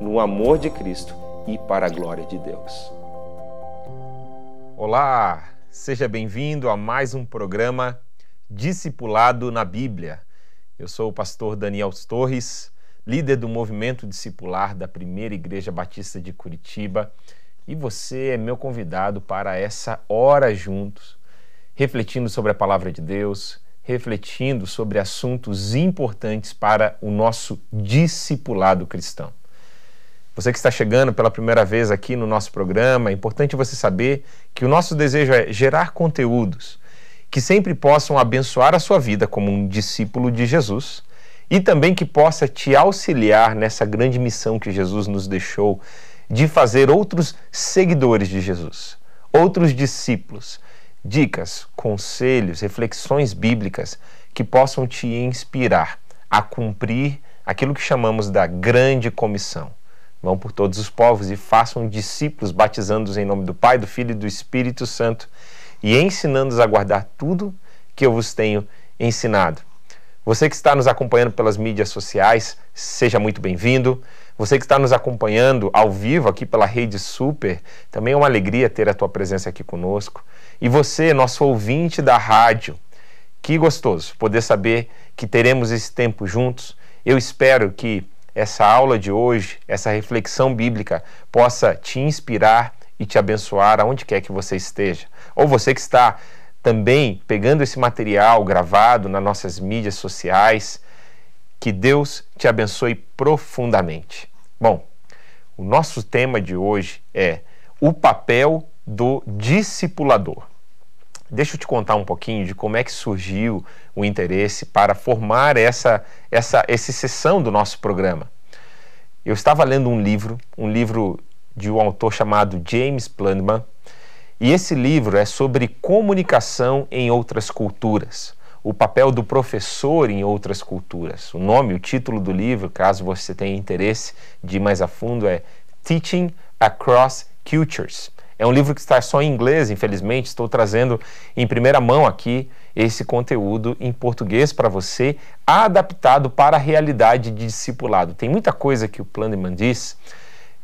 no amor de Cristo e para a glória de Deus. Olá, seja bem-vindo a mais um programa Discipulado na Bíblia. Eu sou o pastor Daniel Torres, líder do movimento discipular da Primeira Igreja Batista de Curitiba, e você é meu convidado para essa hora juntos, refletindo sobre a palavra de Deus, refletindo sobre assuntos importantes para o nosso discipulado cristão. Você que está chegando pela primeira vez aqui no nosso programa, é importante você saber que o nosso desejo é gerar conteúdos que sempre possam abençoar a sua vida como um discípulo de Jesus e também que possa te auxiliar nessa grande missão que Jesus nos deixou de fazer outros seguidores de Jesus, outros discípulos. Dicas, conselhos, reflexões bíblicas que possam te inspirar a cumprir aquilo que chamamos da grande comissão Vão por todos os povos e façam discípulos, batizando-os em nome do Pai, do Filho e do Espírito Santo e ensinando-os a guardar tudo que eu vos tenho ensinado. Você que está nos acompanhando pelas mídias sociais, seja muito bem-vindo. Você que está nos acompanhando ao vivo aqui pela Rede Super, também é uma alegria ter a tua presença aqui conosco. E você, nosso ouvinte da rádio, que gostoso poder saber que teremos esse tempo juntos. Eu espero que essa aula de hoje, essa reflexão bíblica, possa te inspirar e te abençoar aonde quer que você esteja. Ou você que está também pegando esse material gravado nas nossas mídias sociais, que Deus te abençoe profundamente. Bom, o nosso tema de hoje é o papel do discipulador. Deixa eu te contar um pouquinho de como é que surgiu o interesse para formar essa, essa, essa sessão do nosso programa. Eu estava lendo um livro, um livro de um autor chamado James Planman, e esse livro é sobre comunicação em outras culturas, o papel do professor em outras culturas. O nome, o título do livro, caso você tenha interesse de ir mais a fundo, é Teaching Across Cultures. É um livro que está só em inglês, infelizmente, estou trazendo em primeira mão aqui esse conteúdo em português para você, adaptado para a realidade de discipulado. Tem muita coisa que o Planeman diz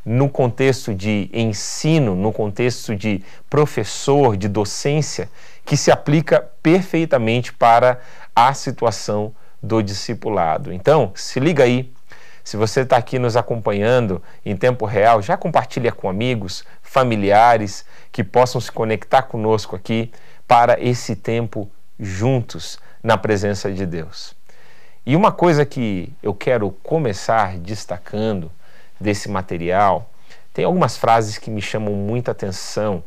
no contexto de ensino, no contexto de professor, de docência, que se aplica perfeitamente para a situação do discipulado. Então, se liga aí. Se você está aqui nos acompanhando em tempo real, já compartilha com amigos, familiares que possam se conectar conosco aqui para esse tempo juntos na presença de Deus. E uma coisa que eu quero começar destacando desse material, tem algumas frases que me chamam muita atenção,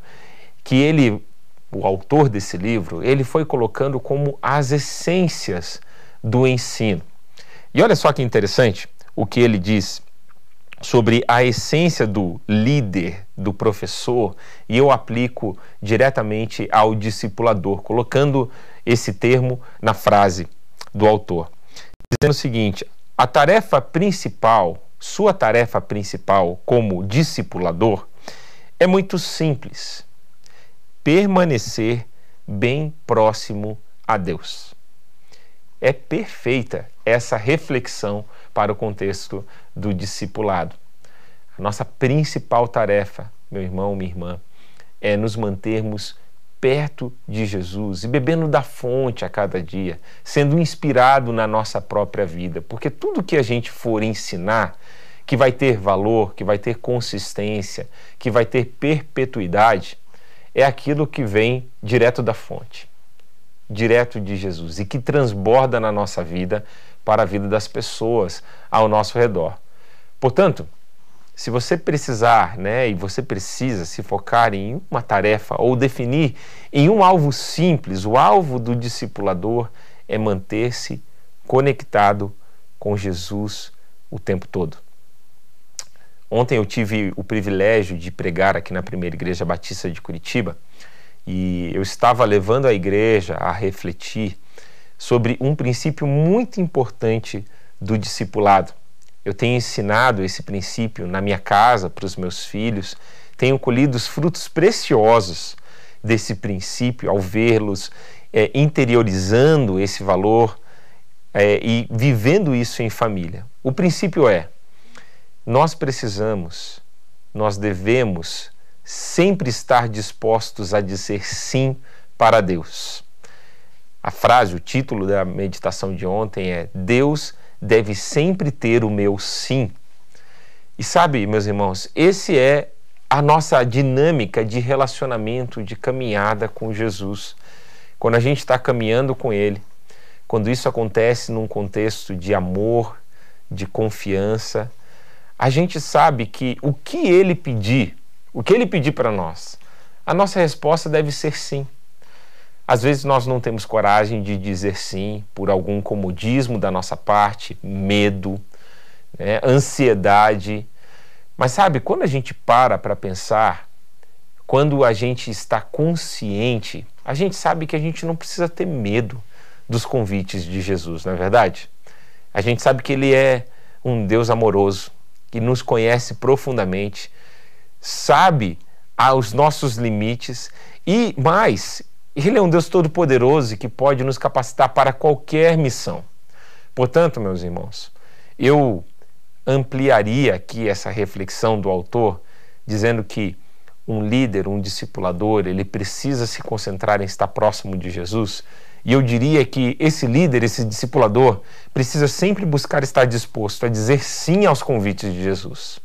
que ele, o autor desse livro, ele foi colocando como as essências do ensino. E olha só que interessante o que ele diz sobre a essência do líder, do professor, e eu aplico diretamente ao discipulador, colocando esse termo na frase do autor, dizendo o seguinte: a tarefa principal, sua tarefa principal como discipulador, é muito simples: permanecer bem próximo a Deus. É perfeita essa reflexão para o contexto do discipulado. A nossa principal tarefa, meu irmão, minha irmã, é nos mantermos perto de Jesus e bebendo da fonte a cada dia, sendo inspirado na nossa própria vida, porque tudo que a gente for ensinar, que vai ter valor, que vai ter consistência, que vai ter perpetuidade, é aquilo que vem direto da fonte, direto de Jesus e que transborda na nossa vida para a vida das pessoas ao nosso redor. Portanto, se você precisar, né, e você precisa se focar em uma tarefa ou definir em um alvo simples, o alvo do discipulador é manter-se conectado com Jesus o tempo todo. Ontem eu tive o privilégio de pregar aqui na primeira igreja batista de Curitiba e eu estava levando a igreja a refletir sobre um princípio muito importante do discipulado. Eu tenho ensinado esse princípio na minha casa para os meus filhos, tenho colhido os frutos preciosos desse princípio ao vê-los é, interiorizando esse valor é, e vivendo isso em família. O princípio é: nós precisamos, nós devemos sempre estar dispostos a dizer sim para Deus. A frase, o título da meditação de ontem é: Deus deve sempre ter o meu sim. E sabe, meus irmãos, esse é a nossa dinâmica de relacionamento, de caminhada com Jesus. Quando a gente está caminhando com Ele, quando isso acontece num contexto de amor, de confiança, a gente sabe que o que ele pedir, o que ele pedir para nós, a nossa resposta deve ser sim. Às vezes nós não temos coragem de dizer sim por algum comodismo da nossa parte, medo, né, ansiedade. Mas sabe, quando a gente para para pensar, quando a gente está consciente, a gente sabe que a gente não precisa ter medo dos convites de Jesus, não é verdade? A gente sabe que Ele é um Deus amoroso, que nos conhece profundamente, sabe aos nossos limites e mais, Ele é um Deus todo-poderoso que pode nos capacitar para qualquer missão. Portanto, meus irmãos, eu ampliaria aqui essa reflexão do autor, dizendo que um líder, um discipulador, ele precisa se concentrar em estar próximo de Jesus e eu diria que esse líder, esse discipulador, precisa sempre buscar estar disposto a dizer sim aos convites de Jesus.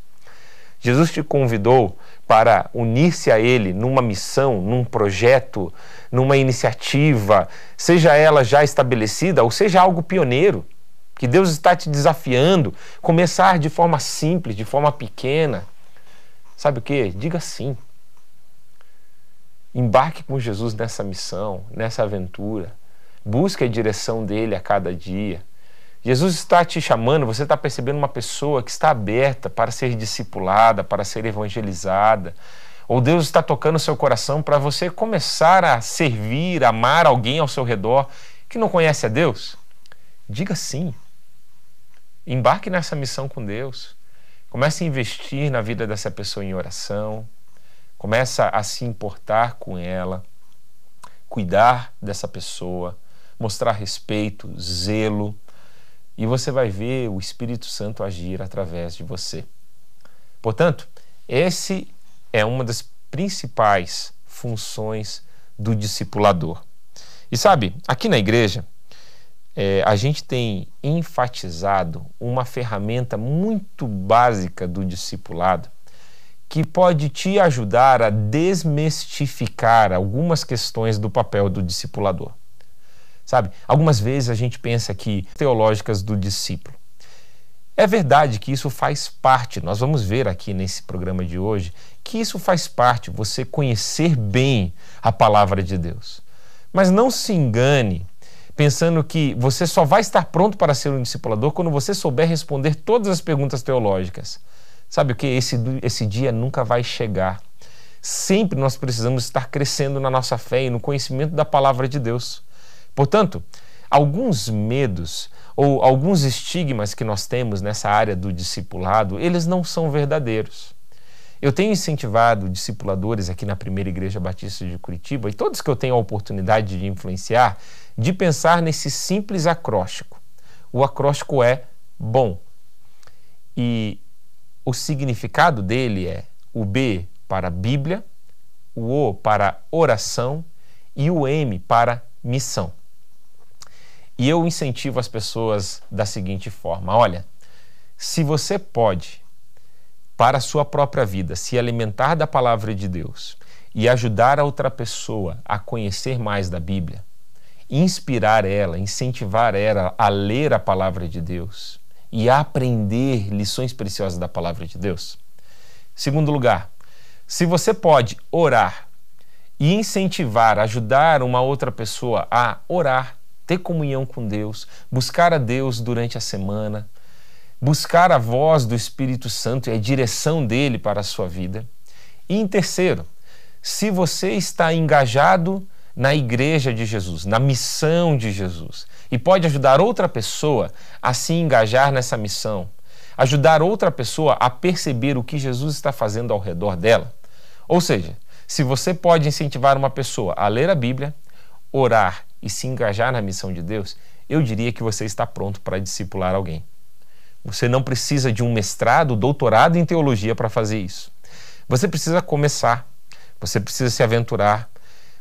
Jesus te convidou para unir-se a Ele numa missão, num projeto, numa iniciativa, seja ela já estabelecida ou seja algo pioneiro, que Deus está te desafiando, começar de forma simples, de forma pequena. Sabe o que? Diga sim. Embarque com Jesus nessa missão, nessa aventura. Busque a direção dele a cada dia. Jesus está te chamando, você está percebendo uma pessoa que está aberta para ser discipulada, para ser evangelizada. Ou Deus está tocando o seu coração para você começar a servir, amar alguém ao seu redor que não conhece a Deus? Diga sim. Embarque nessa missão com Deus. Comece a investir na vida dessa pessoa em oração. Comece a se importar com ela, cuidar dessa pessoa mostrar respeito, zelo, e você vai ver o Espírito Santo agir através de você. Portanto, esse é uma das principais funções do discipulador. E sabe, aqui na igreja, é, a gente tem enfatizado uma ferramenta muito básica do discipulado que pode te ajudar a desmistificar algumas questões do papel do discipulador. Sabe? Algumas vezes a gente pensa que teológicas do discípulo. É verdade que isso faz parte, nós vamos ver aqui nesse programa de hoje, que isso faz parte, você conhecer bem a palavra de Deus. Mas não se engane pensando que você só vai estar pronto para ser um discipulador quando você souber responder todas as perguntas teológicas. Sabe o que? Esse, esse dia nunca vai chegar. Sempre nós precisamos estar crescendo na nossa fé e no conhecimento da palavra de Deus. Portanto, alguns medos ou alguns estigmas que nós temos nessa área do discipulado, eles não são verdadeiros. Eu tenho incentivado discipuladores aqui na Primeira Igreja Batista de Curitiba e todos que eu tenho a oportunidade de influenciar, de pensar nesse simples acróstico. O acróstico é bom. E o significado dele é o B para Bíblia, o O para oração e o M para missão. E eu incentivo as pessoas da seguinte forma: olha, se você pode para a sua própria vida, se alimentar da palavra de Deus e ajudar a outra pessoa a conhecer mais da Bíblia, inspirar ela, incentivar ela a ler a palavra de Deus e a aprender lições preciosas da palavra de Deus. Segundo lugar, se você pode orar e incentivar, ajudar uma outra pessoa a orar, ter comunhão com Deus, buscar a Deus durante a semana, buscar a voz do Espírito Santo e a direção dele para a sua vida. E em terceiro, se você está engajado na igreja de Jesus, na missão de Jesus, e pode ajudar outra pessoa a se engajar nessa missão, ajudar outra pessoa a perceber o que Jesus está fazendo ao redor dela. Ou seja, se você pode incentivar uma pessoa a ler a Bíblia, orar e se engajar na missão de Deus, eu diria que você está pronto para discipular alguém. Você não precisa de um mestrado, doutorado em teologia para fazer isso. Você precisa começar, você precisa se aventurar,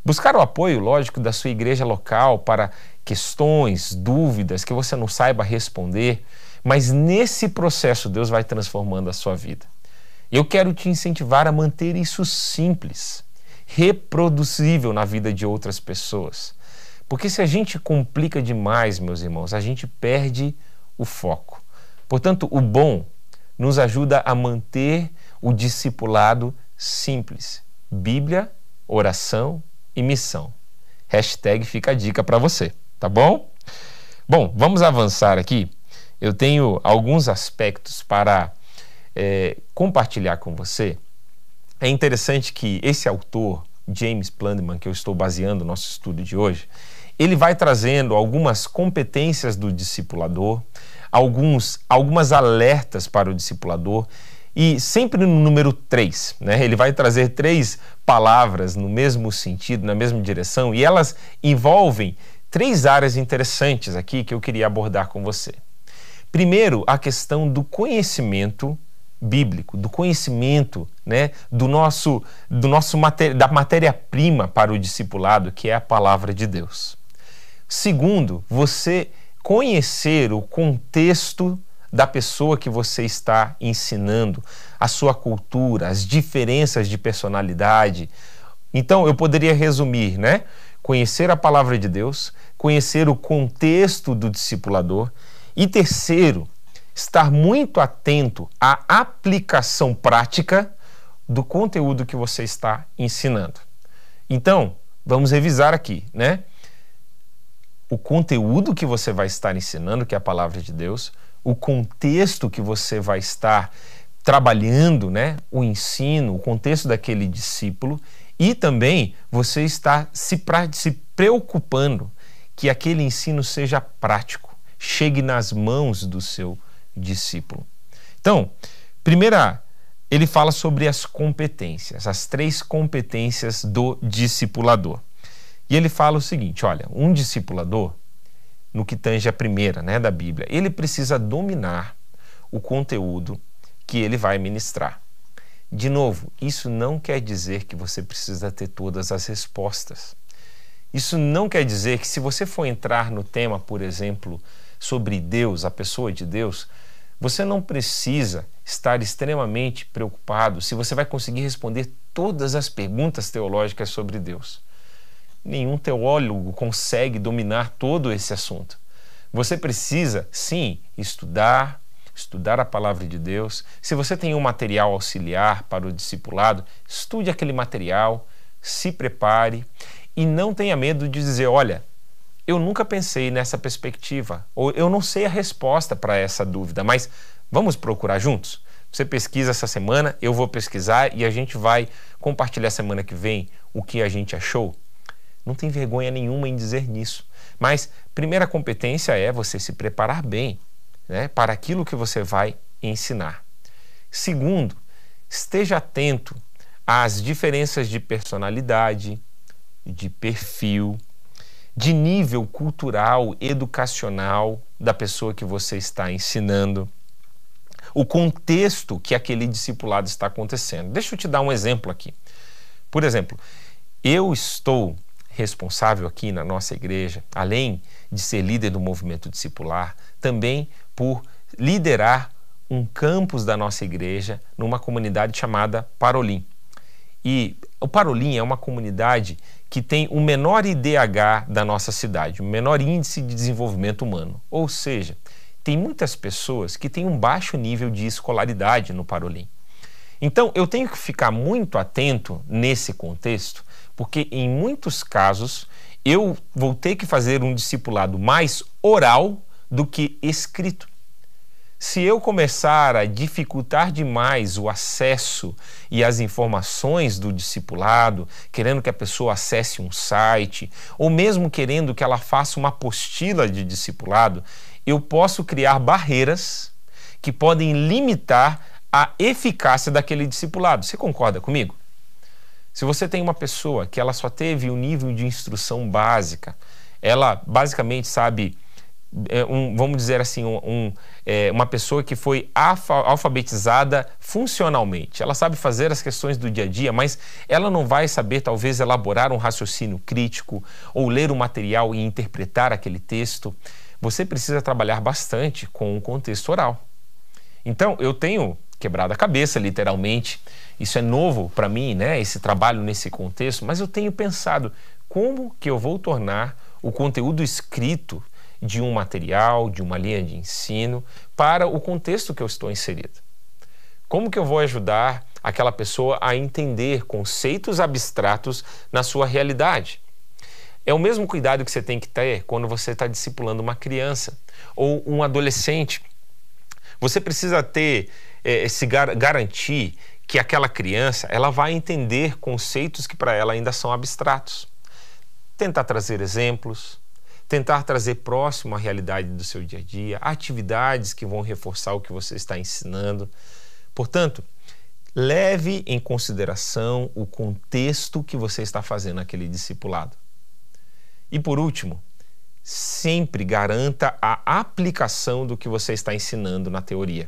buscar o apoio, lógico, da sua igreja local para questões, dúvidas que você não saiba responder, mas nesse processo Deus vai transformando a sua vida. Eu quero te incentivar a manter isso simples, reproduzível na vida de outras pessoas. Porque se a gente complica demais, meus irmãos, a gente perde o foco. Portanto, o bom nos ajuda a manter o discipulado simples. Bíblia, oração e missão. Hashtag fica a dica para você, tá bom? Bom, vamos avançar aqui. Eu tenho alguns aspectos para é, compartilhar com você. É interessante que esse autor, James Plandeman, que eu estou baseando o nosso estudo de hoje, ele vai trazendo algumas competências do discipulador, alguns, algumas alertas para o discipulador e sempre no número 3. Né? Ele vai trazer três palavras no mesmo sentido, na mesma direção, e elas envolvem três áreas interessantes aqui que eu queria abordar com você. Primeiro, a questão do conhecimento bíblico, do conhecimento, né, do nosso, do nosso da matéria-prima para o discipulado, que é a palavra de Deus. Segundo, você conhecer o contexto da pessoa que você está ensinando, a sua cultura, as diferenças de personalidade. Então, eu poderia resumir, né? Conhecer a palavra de Deus, conhecer o contexto do discipulador e terceiro, estar muito atento à aplicação prática do conteúdo que você está ensinando. Então, vamos revisar aqui, né? O conteúdo que você vai estar ensinando, que é a palavra de Deus, o contexto que você vai estar trabalhando, né, o ensino, o contexto daquele discípulo e também você está se, se preocupando que aquele ensino seja prático, chegue nas mãos do seu discípulo. Então, primeira, ele fala sobre as competências, as três competências do discipulador. E ele fala o seguinte: olha, um discipulador, no que tange a primeira né, da Bíblia, ele precisa dominar o conteúdo que ele vai ministrar. De novo, isso não quer dizer que você precisa ter todas as respostas. Isso não quer dizer que, se você for entrar no tema, por exemplo, sobre Deus, a pessoa de Deus, você não precisa estar extremamente preocupado se você vai conseguir responder todas as perguntas teológicas sobre Deus nenhum teólogo consegue dominar todo esse assunto. Você precisa, sim, estudar, estudar a palavra de Deus. Se você tem um material auxiliar para o discipulado, estude aquele material, se prepare e não tenha medo de dizer: olha, eu nunca pensei nessa perspectiva, ou eu não sei a resposta para essa dúvida, mas vamos procurar juntos? Você pesquisa essa semana, eu vou pesquisar e a gente vai compartilhar semana que vem o que a gente achou. Não tem vergonha nenhuma em dizer nisso. Mas primeira competência é você se preparar bem né, para aquilo que você vai ensinar. Segundo, esteja atento às diferenças de personalidade, de perfil, de nível cultural, educacional da pessoa que você está ensinando, o contexto que aquele discipulado está acontecendo. Deixa eu te dar um exemplo aqui. Por exemplo, eu estou responsável aqui na nossa igreja, além de ser líder do movimento discipular, também por liderar um campus da nossa igreja numa comunidade chamada Parolim. E o Parolim é uma comunidade que tem o menor IDH da nossa cidade, o menor índice de desenvolvimento humano. Ou seja, tem muitas pessoas que têm um baixo nível de escolaridade no Parolim. Então, eu tenho que ficar muito atento nesse contexto, porque em muitos casos eu vou ter que fazer um discipulado mais oral do que escrito. Se eu começar a dificultar demais o acesso e as informações do discipulado, querendo que a pessoa acesse um site, ou mesmo querendo que ela faça uma apostila de discipulado, eu posso criar barreiras que podem limitar a eficácia daquele discipulado. Você concorda comigo? Se você tem uma pessoa que ela só teve um nível de instrução básica, ela basicamente sabe é, um, vamos dizer assim, um, um, é, uma pessoa que foi alfabetizada funcionalmente. Ela sabe fazer as questões do dia a dia, mas ela não vai saber, talvez, elaborar um raciocínio crítico ou ler o material e interpretar aquele texto. Você precisa trabalhar bastante com o contexto oral. Então, eu tenho quebrado a cabeça, literalmente. Isso é novo para mim, né? Esse trabalho nesse contexto, mas eu tenho pensado como que eu vou tornar o conteúdo escrito de um material, de uma linha de ensino, para o contexto que eu estou inserido. Como que eu vou ajudar aquela pessoa a entender conceitos abstratos na sua realidade? É o mesmo cuidado que você tem que ter quando você está discipulando uma criança ou um adolescente. Você precisa ter, eh, se gar garantir que aquela criança ela vai entender conceitos que para ela ainda são abstratos. Tentar trazer exemplos, tentar trazer próximo à realidade do seu dia a dia, atividades que vão reforçar o que você está ensinando. Portanto, leve em consideração o contexto que você está fazendo aquele discipulado. E por último, sempre garanta a aplicação do que você está ensinando na teoria.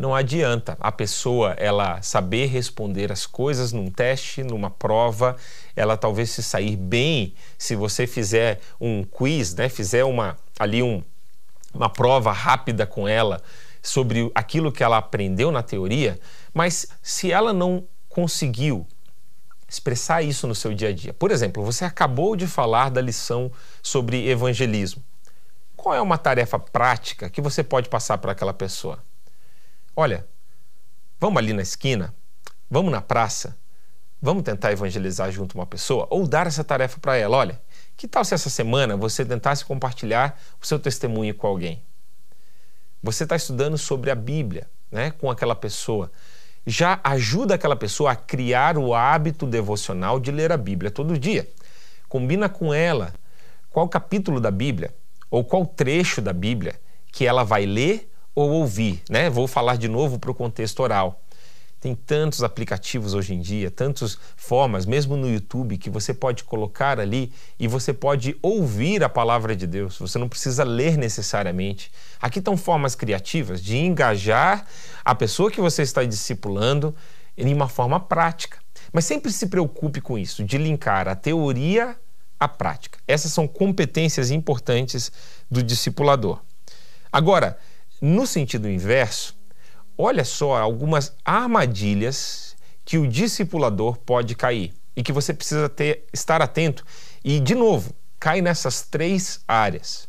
Não adianta a pessoa ela saber responder as coisas num teste, numa prova, ela talvez se sair bem se você fizer um quiz, né? Fizer uma ali um, uma prova rápida com ela sobre aquilo que ela aprendeu na teoria, mas se ela não conseguiu expressar isso no seu dia a dia. Por exemplo, você acabou de falar da lição sobre evangelismo. Qual é uma tarefa prática que você pode passar para aquela pessoa? Olha, vamos ali na esquina, vamos na praça, vamos tentar evangelizar junto uma pessoa ou dar essa tarefa para ela. Olha, que tal se essa semana você tentasse compartilhar o seu testemunho com alguém? Você está estudando sobre a Bíblia né, com aquela pessoa. Já ajuda aquela pessoa a criar o hábito devocional de ler a Bíblia todo dia. Combina com ela qual capítulo da Bíblia ou qual trecho da Bíblia que ela vai ler ou ouvir, né? Vou falar de novo para o contexto oral. Tem tantos aplicativos hoje em dia, tantas formas, mesmo no YouTube, que você pode colocar ali e você pode ouvir a palavra de Deus. Você não precisa ler necessariamente. Aqui estão formas criativas de engajar a pessoa que você está discipulando em uma forma prática. Mas sempre se preocupe com isso, de linkar a teoria à prática. Essas são competências importantes do discipulador. Agora, no sentido inverso, olha só algumas armadilhas que o discipulador pode cair e que você precisa ter, estar atento. E, de novo, cai nessas três áreas.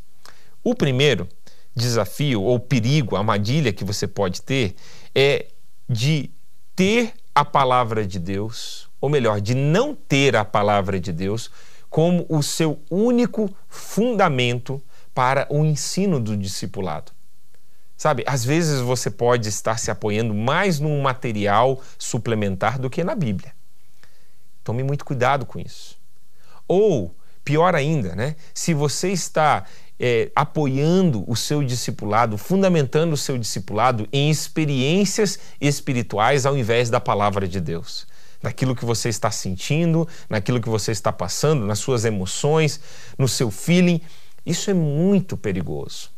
O primeiro desafio ou perigo, armadilha que você pode ter é de ter a palavra de Deus, ou melhor, de não ter a palavra de Deus como o seu único fundamento para o ensino do discipulado. Sabe, às vezes você pode estar se apoiando mais num material suplementar do que na Bíblia. Tome muito cuidado com isso. Ou, pior ainda, né? se você está é, apoiando o seu discipulado, fundamentando o seu discipulado em experiências espirituais ao invés da palavra de Deus. Naquilo que você está sentindo, naquilo que você está passando, nas suas emoções, no seu feeling. Isso é muito perigoso.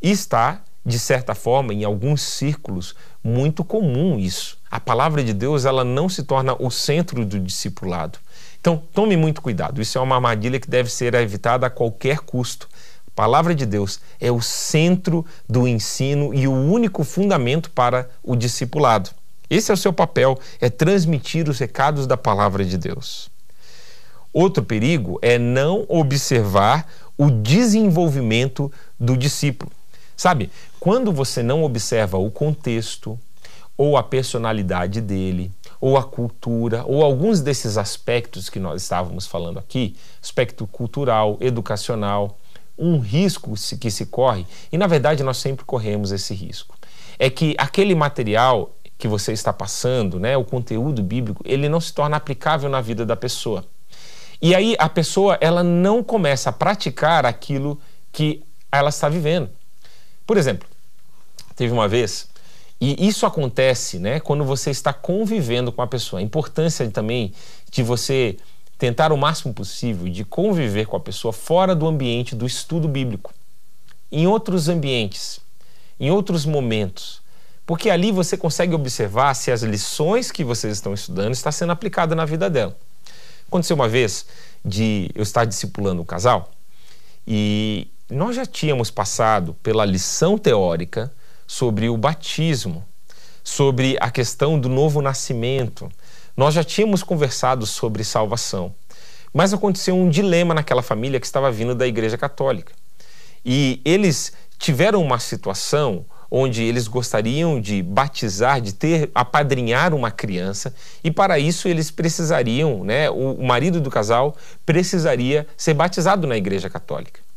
E está de certa forma, em alguns círculos, muito comum isso. A palavra de Deus ela não se torna o centro do discipulado. Então, tome muito cuidado. Isso é uma armadilha que deve ser evitada a qualquer custo. A palavra de Deus é o centro do ensino e o único fundamento para o discipulado. Esse é o seu papel, é transmitir os recados da palavra de Deus. Outro perigo é não observar o desenvolvimento do discípulo. Sabe, quando você não observa o contexto, ou a personalidade dele, ou a cultura, ou alguns desses aspectos que nós estávamos falando aqui, aspecto cultural, educacional, um risco que se corre, e na verdade nós sempre corremos esse risco, é que aquele material que você está passando, né, o conteúdo bíblico, ele não se torna aplicável na vida da pessoa. E aí a pessoa ela não começa a praticar aquilo que ela está vivendo. Por exemplo, teve uma vez e isso acontece né, quando você está convivendo com a pessoa. A importância também de você tentar o máximo possível de conviver com a pessoa fora do ambiente do estudo bíblico, em outros ambientes, em outros momentos. Porque ali você consegue observar se as lições que vocês estão estudando estão sendo aplicadas na vida dela. Aconteceu uma vez de eu estar discipulando um casal e nós já tínhamos passado pela lição teórica sobre o batismo, sobre a questão do novo nascimento. Nós já tínhamos conversado sobre salvação, mas aconteceu um dilema naquela família que estava vindo da Igreja Católica. E eles tiveram uma situação onde eles gostariam de batizar, de ter, apadrinhar uma criança, e para isso eles precisariam, né, o, o marido do casal precisaria ser batizado na Igreja Católica.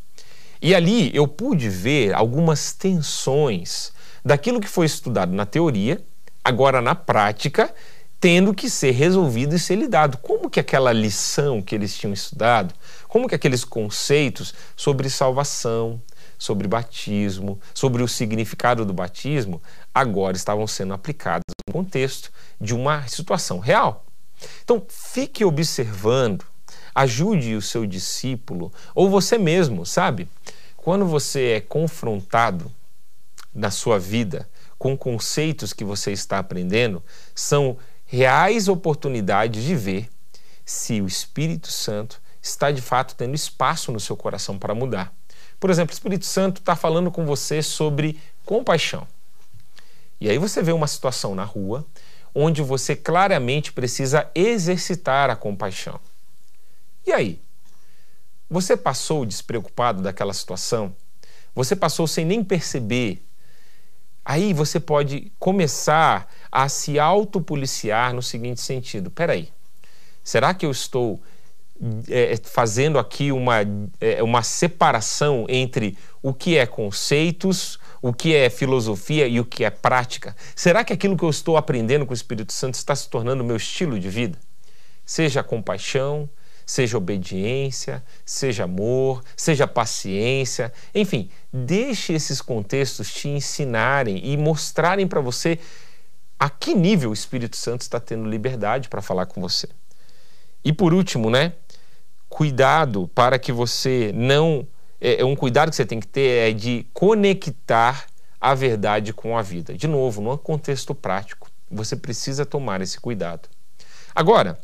E ali eu pude ver algumas tensões daquilo que foi estudado na teoria, agora na prática, tendo que ser resolvido e ser lidado. Como que aquela lição que eles tinham estudado, como que aqueles conceitos sobre salvação, sobre batismo, sobre o significado do batismo, agora estavam sendo aplicados no contexto de uma situação real. Então, fique observando, ajude o seu discípulo ou você mesmo, sabe? Quando você é confrontado na sua vida com conceitos que você está aprendendo são reais oportunidades de ver se o Espírito Santo está de fato tendo espaço no seu coração para mudar. Por exemplo, o Espírito Santo está falando com você sobre compaixão. E aí você vê uma situação na rua onde você claramente precisa exercitar a compaixão. E aí? Você passou despreocupado daquela situação? Você passou sem nem perceber Aí você pode começar a se autopoliciar no seguinte sentido: peraí, será que eu estou é, fazendo aqui uma, é, uma separação entre o que é conceitos, o que é filosofia e o que é prática? Será que aquilo que eu estou aprendendo com o Espírito Santo está se tornando meu estilo de vida? Seja compaixão, seja obediência, seja amor, seja paciência, enfim, deixe esses contextos te ensinarem e mostrarem para você a que nível o Espírito Santo está tendo liberdade para falar com você. E por último, né? Cuidado para que você não. É, é um cuidado que você tem que ter é de conectar a verdade com a vida. De novo, num contexto prático, você precisa tomar esse cuidado. Agora,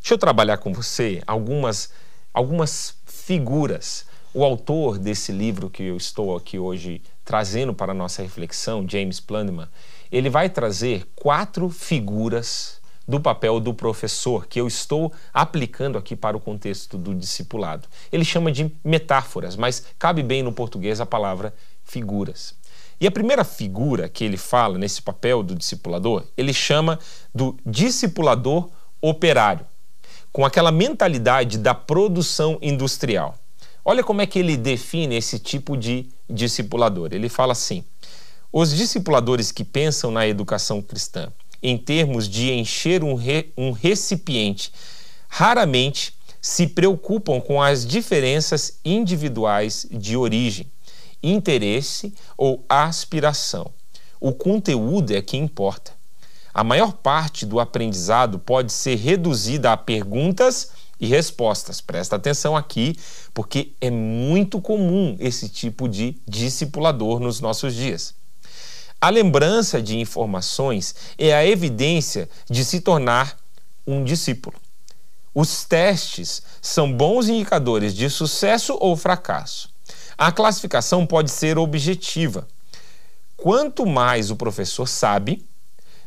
Deixa eu trabalhar com você algumas, algumas figuras. O autor desse livro que eu estou aqui hoje trazendo para a nossa reflexão, James Planeman, ele vai trazer quatro figuras do papel do professor que eu estou aplicando aqui para o contexto do discipulado. Ele chama de metáforas, mas cabe bem no português a palavra figuras. E a primeira figura que ele fala nesse papel do discipulador, ele chama do discipulador operário com aquela mentalidade da produção industrial. Olha como é que ele define esse tipo de discipulador. Ele fala assim: os discipuladores que pensam na educação cristã em termos de encher um, re, um recipiente raramente se preocupam com as diferenças individuais de origem, interesse ou aspiração. O conteúdo é que importa. A maior parte do aprendizado pode ser reduzida a perguntas e respostas. Presta atenção aqui, porque é muito comum esse tipo de discipulador nos nossos dias. A lembrança de informações é a evidência de se tornar um discípulo. Os testes são bons indicadores de sucesso ou fracasso. A classificação pode ser objetiva. Quanto mais o professor sabe,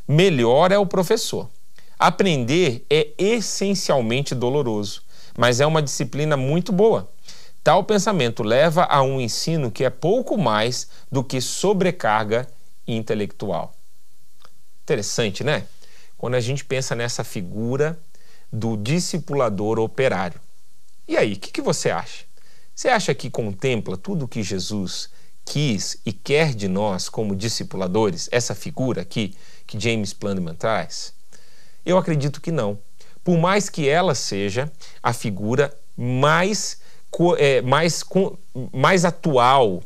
melhor é o professor. Aprender é essencialmente doloroso, mas é uma disciplina muito boa. Tal pensamento leva a um ensino que é pouco mais do que sobrecarga intelectual. Interessante, né? Quando a gente pensa nessa figura do discipulador operário. E aí, o que, que, você acha? Você acha que contempla tudo o que Jesus quis e quer de nós como discipuladores, essa figura aqui que James Planman traz? Eu acredito que não. Por mais que ela seja a figura mais, é, mais, mais atual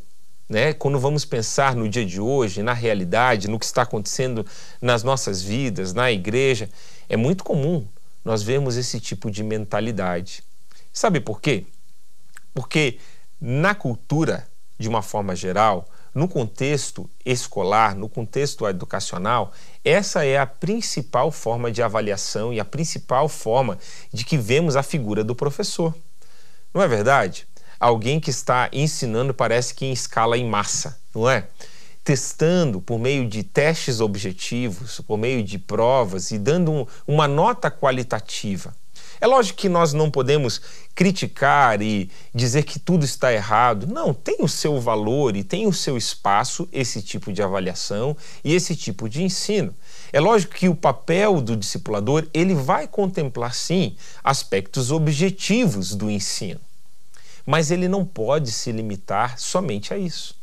né? Quando vamos pensar no dia de hoje, na realidade, no que está acontecendo nas nossas vidas, na igreja, é muito comum nós vermos esse tipo de mentalidade. Sabe por quê? Porque na cultura, de uma forma geral, no contexto escolar, no contexto educacional, essa é a principal forma de avaliação e a principal forma de que vemos a figura do professor. Não é verdade? alguém que está ensinando, parece que em escala em massa, não é? Testando por meio de testes objetivos, por meio de provas e dando um, uma nota qualitativa. É lógico que nós não podemos criticar e dizer que tudo está errado. Não, tem o seu valor e tem o seu espaço esse tipo de avaliação e esse tipo de ensino. É lógico que o papel do discipulador, ele vai contemplar sim aspectos objetivos do ensino. Mas ele não pode se limitar somente a isso.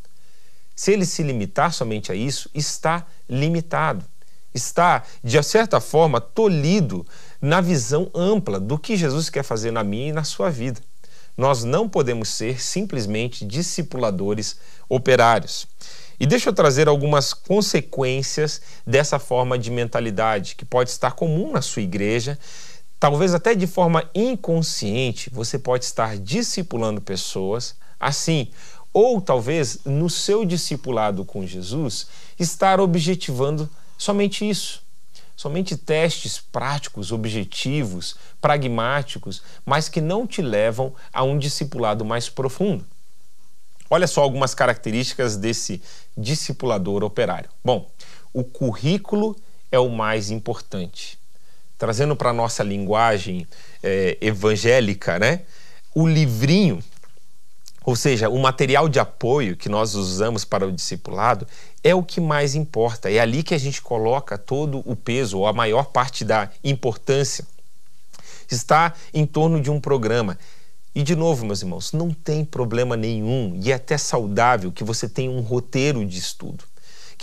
Se ele se limitar somente a isso, está limitado. Está, de certa forma, tolhido na visão ampla do que Jesus quer fazer na minha e na sua vida. Nós não podemos ser simplesmente discipuladores operários. E deixa eu trazer algumas consequências dessa forma de mentalidade que pode estar comum na sua igreja Talvez até de forma inconsciente você pode estar discipulando pessoas assim, ou talvez no seu discipulado com Jesus estar objetivando somente isso. Somente testes práticos, objetivos, pragmáticos, mas que não te levam a um discipulado mais profundo. Olha só algumas características desse discipulador operário. Bom, o currículo é o mais importante trazendo para a nossa linguagem é, evangélica, né? O livrinho, ou seja, o material de apoio que nós usamos para o discipulado, é o que mais importa. É ali que a gente coloca todo o peso, ou a maior parte da importância. Está em torno de um programa. E de novo, meus irmãos, não tem problema nenhum e é até saudável que você tenha um roteiro de estudo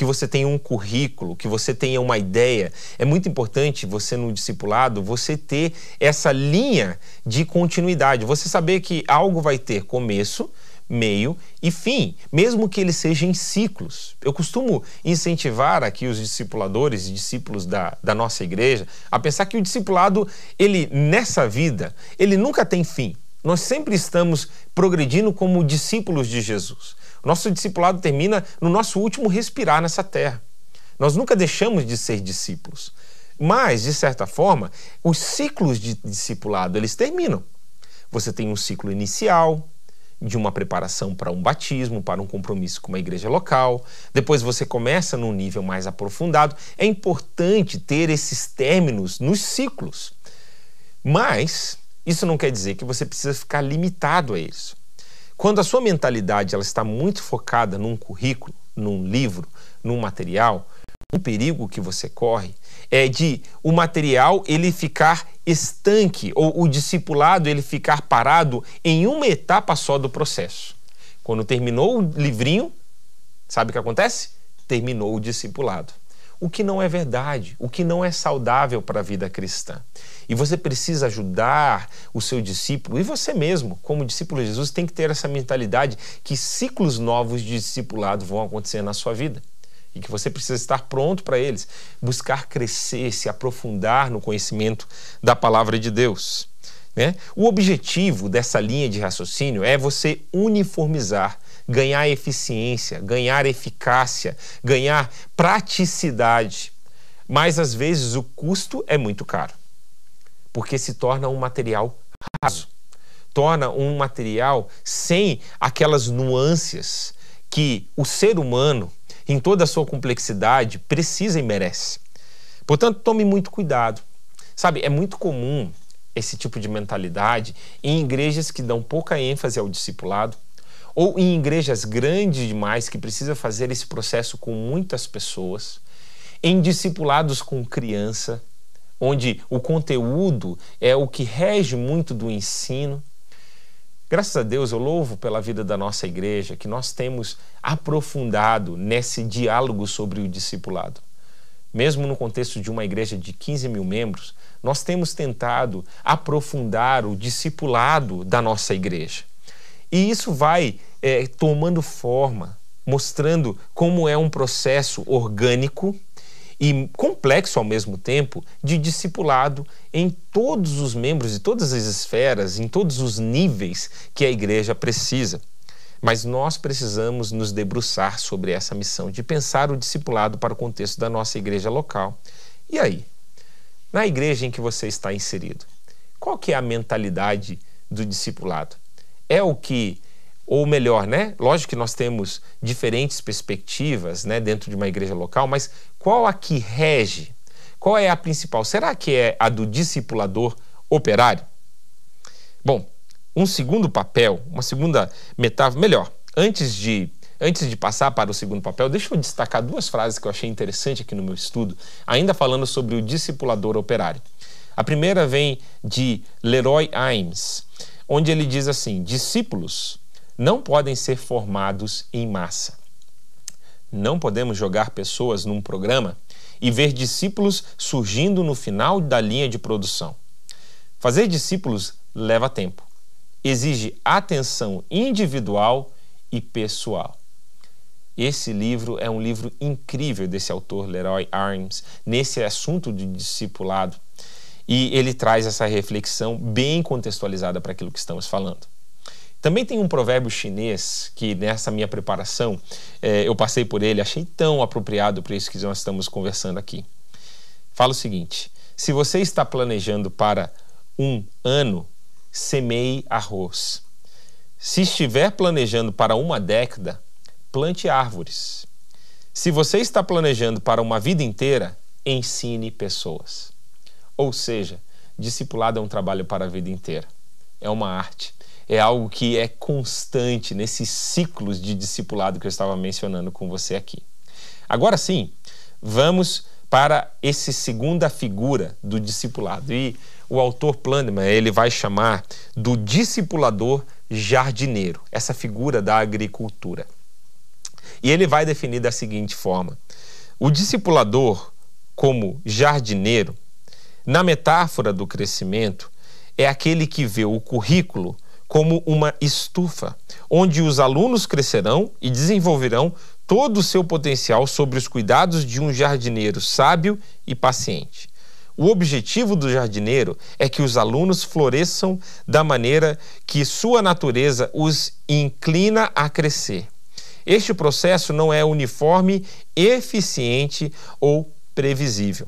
que você tenha um currículo, que você tenha uma ideia. É muito importante você no discipulado, você ter essa linha de continuidade, você saber que algo vai ter começo, meio e fim, mesmo que ele seja em ciclos. Eu costumo incentivar aqui os discipuladores e discípulos da, da nossa igreja a pensar que o discipulado, ele nessa vida, ele nunca tem fim. Nós sempre estamos progredindo como discípulos de Jesus. Nosso discipulado termina no nosso último respirar nessa terra. Nós nunca deixamos de ser discípulos. Mas, de certa forma, os ciclos de discipulado, eles terminam. Você tem um ciclo inicial, de uma preparação para um batismo, para um compromisso com uma igreja local. Depois você começa num nível mais aprofundado. É importante ter esses términos nos ciclos. Mas isso não quer dizer que você precisa ficar limitado a isso. Quando a sua mentalidade ela está muito focada num currículo, num livro, num material, um perigo que você corre é de o material ele ficar estanque ou o discipulado ele ficar parado em uma etapa só do processo. Quando terminou o livrinho, sabe o que acontece? Terminou o discipulado o que não é verdade, o que não é saudável para a vida cristã. E você precisa ajudar o seu discípulo e você mesmo, como discípulo de Jesus, tem que ter essa mentalidade que ciclos novos de discipulado vão acontecer na sua vida e que você precisa estar pronto para eles, buscar crescer, se aprofundar no conhecimento da palavra de Deus. Né? O objetivo dessa linha de raciocínio é você uniformizar ganhar eficiência, ganhar eficácia, ganhar praticidade. Mas às vezes o custo é muito caro, porque se torna um material raso. torna um material sem aquelas nuances que o ser humano, em toda a sua complexidade, precisa e merece. Portanto, tome muito cuidado. Sabe, é muito comum esse tipo de mentalidade em igrejas que dão pouca ênfase ao discipulado ou em igrejas grandes demais que precisa fazer esse processo com muitas pessoas, em discipulados com criança, onde o conteúdo é o que rege muito do ensino. Graças a Deus, eu louvo pela vida da nossa igreja, que nós temos aprofundado nesse diálogo sobre o discipulado. Mesmo no contexto de uma igreja de 15 mil membros, nós temos tentado aprofundar o discipulado da nossa igreja. E isso vai é, tomando forma, mostrando como é um processo orgânico e complexo ao mesmo tempo de discipulado em todos os membros, de todas as esferas, em todos os níveis que a igreja precisa. Mas nós precisamos nos debruçar sobre essa missão de pensar o discipulado para o contexto da nossa igreja local. E aí? Na igreja em que você está inserido, qual que é a mentalidade do discipulado? É o que ou melhor, né? Lógico que nós temos diferentes perspectivas, né, dentro de uma igreja local, mas qual a que rege? Qual é a principal? Será que é a do discipulador operário? Bom, um segundo papel, uma segunda metáfora, melhor, antes de Antes de passar para o segundo papel, deixa eu destacar duas frases que eu achei interessante aqui no meu estudo, ainda falando sobre o discipulador operário. A primeira vem de Leroy Ames, onde ele diz assim: discípulos não podem ser formados em massa. Não podemos jogar pessoas num programa e ver discípulos surgindo no final da linha de produção. Fazer discípulos leva tempo, exige atenção individual e pessoal. Esse livro é um livro incrível desse autor, Leroy Arms, nesse assunto de discipulado. E ele traz essa reflexão bem contextualizada para aquilo que estamos falando. Também tem um provérbio chinês que nessa minha preparação eh, eu passei por ele, achei tão apropriado para isso que nós estamos conversando aqui. Fala o seguinte: se você está planejando para um ano, semeie arroz. Se estiver planejando para uma década, plante árvores. Se você está planejando para uma vida inteira, ensine pessoas. Ou seja, discipulado é um trabalho para a vida inteira. É uma arte é algo que é constante nesses ciclos de discipulado que eu estava mencionando com você aqui. Agora sim, vamos para essa segunda figura do discipulado. E o autor Planeman, ele vai chamar do discipulador jardineiro, essa figura da agricultura. E ele vai definir da seguinte forma: o discipulador como jardineiro, na metáfora do crescimento, é aquele que vê o currículo como uma estufa, onde os alunos crescerão e desenvolverão todo o seu potencial sobre os cuidados de um jardineiro sábio e paciente. O objetivo do jardineiro é que os alunos floresçam da maneira que sua natureza os inclina a crescer. Este processo não é uniforme, eficiente ou previsível.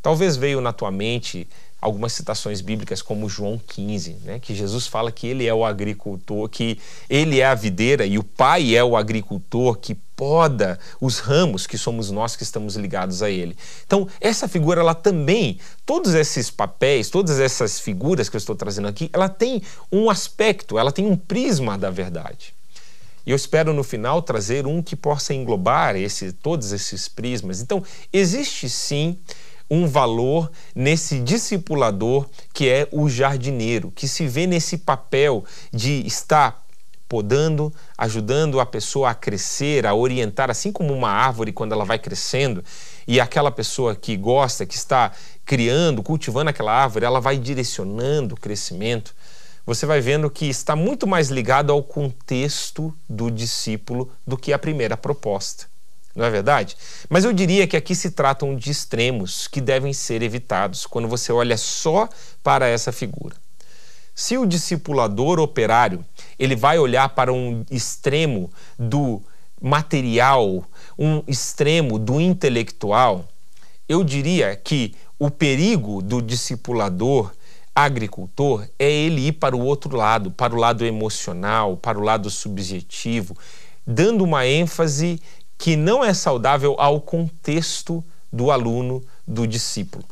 Talvez veio na tua mente algumas citações bíblicas como João 15, né, que Jesus fala que ele é o agricultor, que ele é a videira e o pai é o agricultor que poda os ramos que somos nós que estamos ligados a ele. Então, essa figura ela também, todos esses papéis, todas essas figuras que eu estou trazendo aqui, ela tem um aspecto, ela tem um prisma da verdade. E eu espero no final trazer um que possa englobar esse, todos esses prismas. Então, existe sim um valor nesse discipulador que é o jardineiro, que se vê nesse papel de estar podando, ajudando a pessoa a crescer, a orientar, assim como uma árvore quando ela vai crescendo, e aquela pessoa que gosta, que está criando, cultivando aquela árvore, ela vai direcionando o crescimento. Você vai vendo que está muito mais ligado ao contexto do discípulo do que a primeira proposta não é verdade? Mas eu diria que aqui se tratam de extremos que devem ser evitados quando você olha só para essa figura. Se o discipulador operário ele vai olhar para um extremo do material, um extremo do intelectual, eu diria que o perigo do discipulador agricultor é ele ir para o outro lado, para o lado emocional, para o lado subjetivo, dando uma ênfase que não é saudável ao contexto do aluno, do discípulo.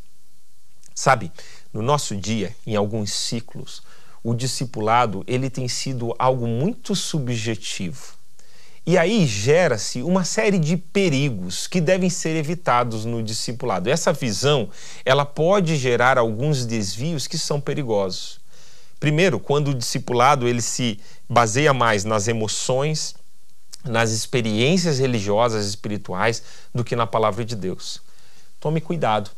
Sabe, no nosso dia, em alguns ciclos, o discipulado ele tem sido algo muito subjetivo. E aí gera-se uma série de perigos que devem ser evitados no discipulado. Essa visão, ela pode gerar alguns desvios que são perigosos. Primeiro, quando o discipulado ele se baseia mais nas emoções, nas experiências religiosas espirituais do que na palavra de Deus. Tome cuidado.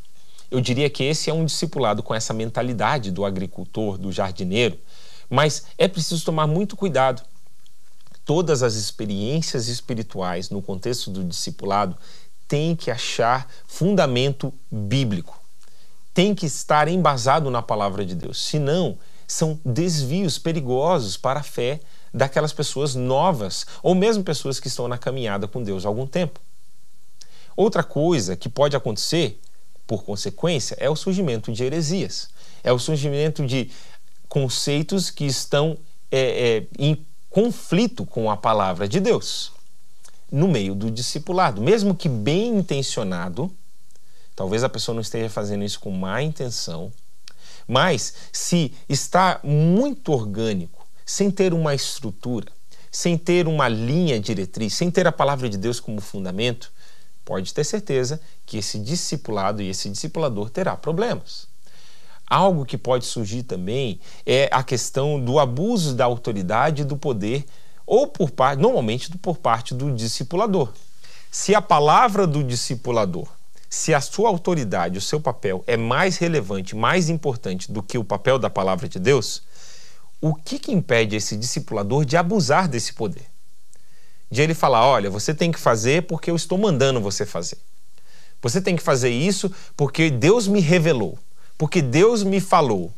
Eu diria que esse é um discipulado com essa mentalidade do agricultor, do jardineiro, mas é preciso tomar muito cuidado todas as experiências espirituais no contexto do discipulado têm que achar fundamento bíblico, tem que estar embasado na palavra de Deus. Senão, são desvios perigosos para a fé daquelas pessoas novas ou mesmo pessoas que estão na caminhada com Deus há algum tempo. Outra coisa que pode acontecer, por consequência, é o surgimento de heresias, é o surgimento de conceitos que estão é, é, em conflito com a palavra de Deus no meio do discipulado, mesmo que bem intencionado, talvez a pessoa não esteja fazendo isso com má intenção, mas se está muito orgânico, sem ter uma estrutura, sem ter uma linha diretriz, sem ter a palavra de Deus como fundamento, pode ter certeza que esse discipulado e esse discipulador terá problemas. Algo que pode surgir também é a questão do abuso da autoridade e do poder, ou por parte, normalmente por parte do discipulador. Se a palavra do discipulador, se a sua autoridade, o seu papel é mais relevante, mais importante do que o papel da palavra de Deus, o que, que impede esse discipulador de abusar desse poder? De ele falar: olha, você tem que fazer porque eu estou mandando você fazer. Você tem que fazer isso porque Deus me revelou porque Deus me falou.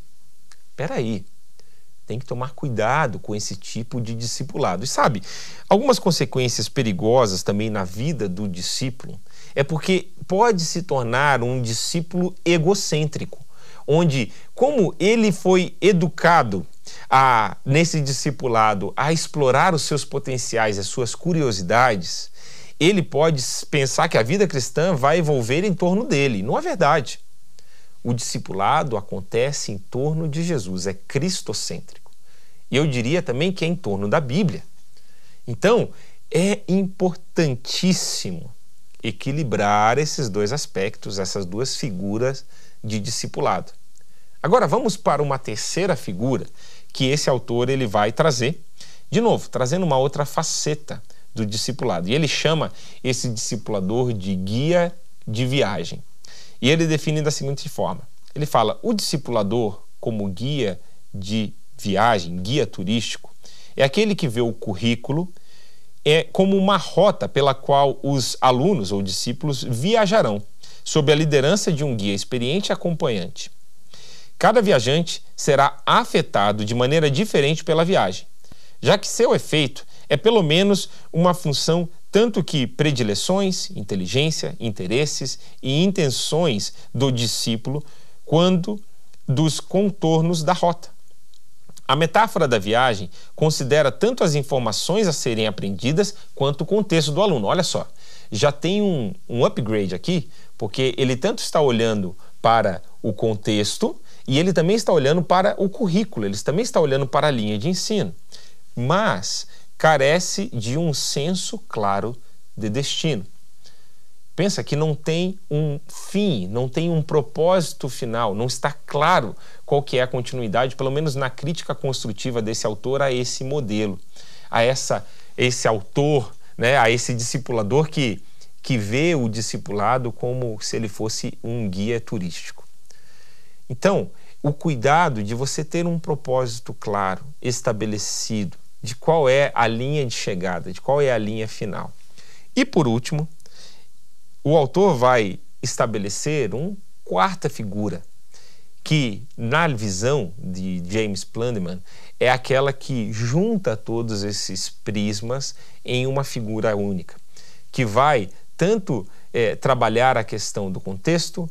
Peraí, tem que tomar cuidado com esse tipo de discipulado. E sabe, algumas consequências perigosas também na vida do discípulo é porque pode se tornar um discípulo egocêntrico, onde, como ele foi educado a, nesse discipulado a explorar os seus potenciais, as suas curiosidades, ele pode pensar que a vida cristã vai envolver em torno dele. Não é verdade. O discipulado acontece em torno de Jesus, é cristocêntrico. E eu diria também que é em torno da Bíblia. Então, é importantíssimo equilibrar esses dois aspectos, essas duas figuras de discipulado. Agora vamos para uma terceira figura que esse autor ele vai trazer, de novo, trazendo uma outra faceta do discipulado. E ele chama esse discipulador de guia de viagem. E ele define da seguinte forma: ele fala, o discipulador, como guia de viagem, guia turístico, é aquele que vê o currículo é como uma rota pela qual os alunos ou discípulos viajarão, sob a liderança de um guia experiente e acompanhante. Cada viajante será afetado de maneira diferente pela viagem, já que seu efeito é pelo menos uma função tanto que predileções, inteligência, interesses e intenções do discípulo, quanto dos contornos da rota. A metáfora da viagem considera tanto as informações a serem aprendidas quanto o contexto do aluno. Olha só, já tem um, um upgrade aqui, porque ele tanto está olhando para o contexto e ele também está olhando para o currículo, ele também está olhando para a linha de ensino. Mas carece de um senso claro de destino. Pensa que não tem um fim, não tem um propósito final, não está claro qual que é a continuidade, pelo menos na crítica construtiva desse autor a esse modelo, a essa esse autor, né, a esse discipulador que que vê o discipulado como se ele fosse um guia turístico. Então, o cuidado de você ter um propósito claro, estabelecido, de qual é a linha de chegada, de qual é a linha final. E por último, o autor vai estabelecer uma quarta figura, que na visão de James Plandeman é aquela que junta todos esses prismas em uma figura única, que vai tanto é, trabalhar a questão do contexto,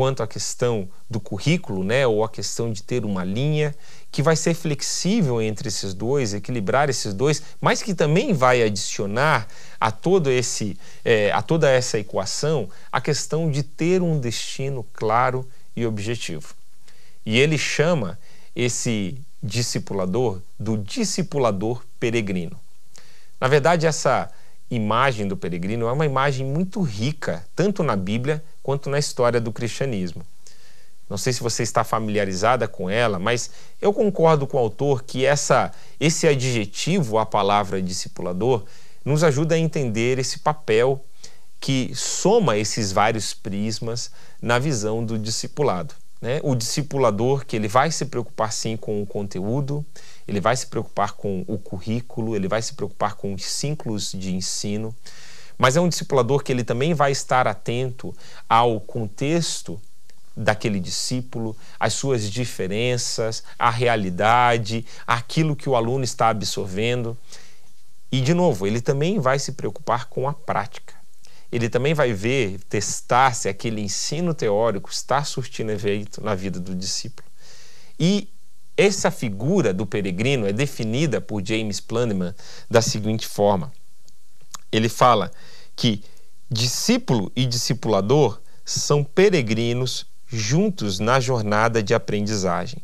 quanto à questão do currículo, né, ou a questão de ter uma linha que vai ser flexível entre esses dois, equilibrar esses dois, mas que também vai adicionar a todo esse, é, a toda essa equação a questão de ter um destino claro e objetivo. E ele chama esse discipulador do discipulador peregrino. Na verdade, essa imagem do peregrino é uma imagem muito rica, tanto na Bíblia quanto na história do cristianismo. Não sei se você está familiarizada com ela, mas eu concordo com o autor que essa, esse adjetivo, a palavra discipulador, nos ajuda a entender esse papel que soma esses vários prismas na visão do discipulado. Né? O discipulador que ele vai se preocupar sim com o conteúdo, ele vai se preocupar com o currículo, ele vai se preocupar com os ciclos de ensino, mas é um discipulador que ele também vai estar atento ao contexto daquele discípulo, as suas diferenças, a realidade, aquilo que o aluno está absorvendo. E, de novo, ele também vai se preocupar com a prática. Ele também vai ver, testar se aquele ensino teórico está surtindo efeito na vida do discípulo. E essa figura do peregrino é definida por James Planeman da seguinte forma: ele fala que discípulo e discipulador são peregrinos juntos na jornada de aprendizagem.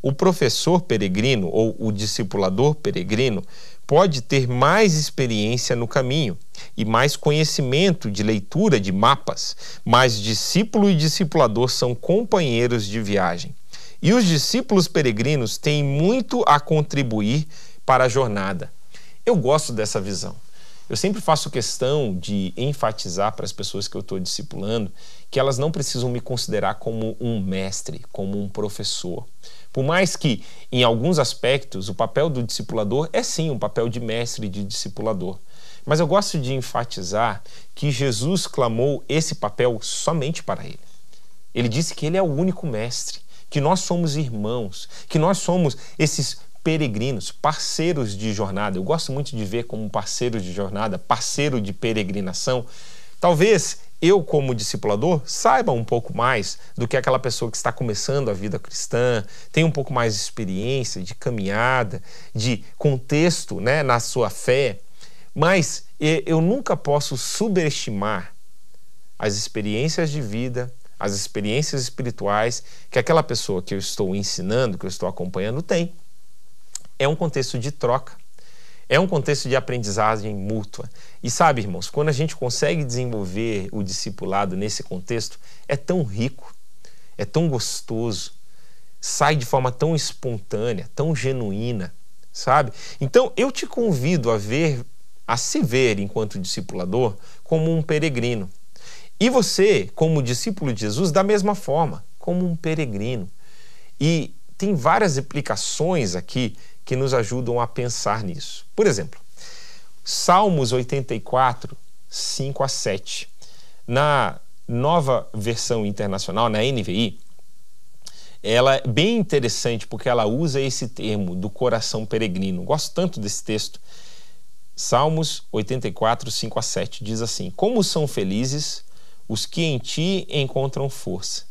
O professor peregrino ou o discipulador peregrino pode ter mais experiência no caminho e mais conhecimento de leitura de mapas, mas discípulo e discipulador são companheiros de viagem. E os discípulos peregrinos têm muito a contribuir para a jornada. Eu gosto dessa visão. Eu sempre faço questão de enfatizar para as pessoas que eu estou discipulando que elas não precisam me considerar como um mestre, como um professor. Por mais que, em alguns aspectos, o papel do discipulador é sim um papel de mestre e de discipulador. Mas eu gosto de enfatizar que Jesus clamou esse papel somente para ele. Ele disse que ele é o único mestre que nós somos irmãos, que nós somos esses peregrinos, parceiros de jornada. Eu gosto muito de ver como parceiro de jornada, parceiro de peregrinação. Talvez eu, como discipulador, saiba um pouco mais do que aquela pessoa que está começando a vida cristã, tem um pouco mais de experiência, de caminhada, de contexto né, na sua fé, mas eu nunca posso subestimar as experiências de vida, as experiências espirituais que aquela pessoa que eu estou ensinando, que eu estou acompanhando, tem. É um contexto de troca, é um contexto de aprendizagem mútua. E sabe, irmãos, quando a gente consegue desenvolver o discipulado nesse contexto, é tão rico, é tão gostoso, sai de forma tão espontânea, tão genuína, sabe? Então eu te convido a ver, a se ver enquanto discipulador como um peregrino e você, como discípulo de Jesus, da mesma forma, como um peregrino. E tem várias implicações aqui que nos ajudam a pensar nisso. Por exemplo, Salmos 84, 5 a 7. Na nova versão internacional, na NVI, ela é bem interessante porque ela usa esse termo do coração peregrino. Gosto tanto desse texto. Salmos 84, 5 a 7 diz assim: Como são felizes os que em ti encontram força,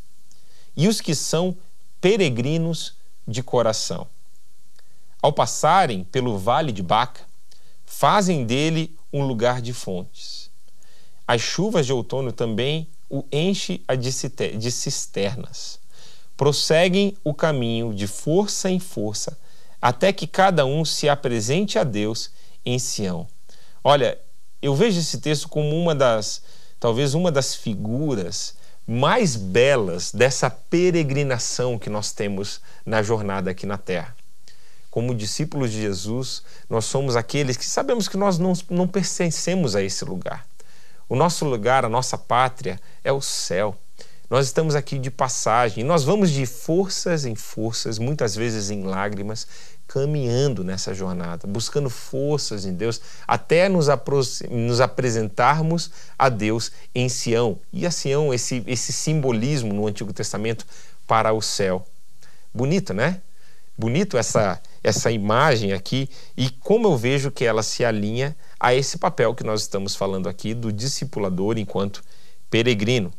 e os que são peregrinos de coração. Ao passarem pelo vale de Baca, fazem dele um lugar de fontes. As chuvas de outono também o enche de cisternas. Prosseguem o caminho de força em força, até que cada um se apresente a Deus em Sião. Olha, eu vejo esse texto como uma das talvez uma das figuras mais belas dessa peregrinação que nós temos na jornada aqui na Terra. Como discípulos de Jesus, nós somos aqueles que sabemos que nós não, não pertencemos a esse lugar. O nosso lugar, a nossa pátria é o céu. Nós estamos aqui de passagem, nós vamos de forças em forças, muitas vezes em lágrimas, caminhando nessa jornada, buscando forças em Deus, até nos, nos apresentarmos a Deus em Sião. E a Sião, esse, esse simbolismo no Antigo Testamento para o céu. Bonito, né? Bonito essa, essa imagem aqui e como eu vejo que ela se alinha a esse papel que nós estamos falando aqui do discipulador enquanto peregrino.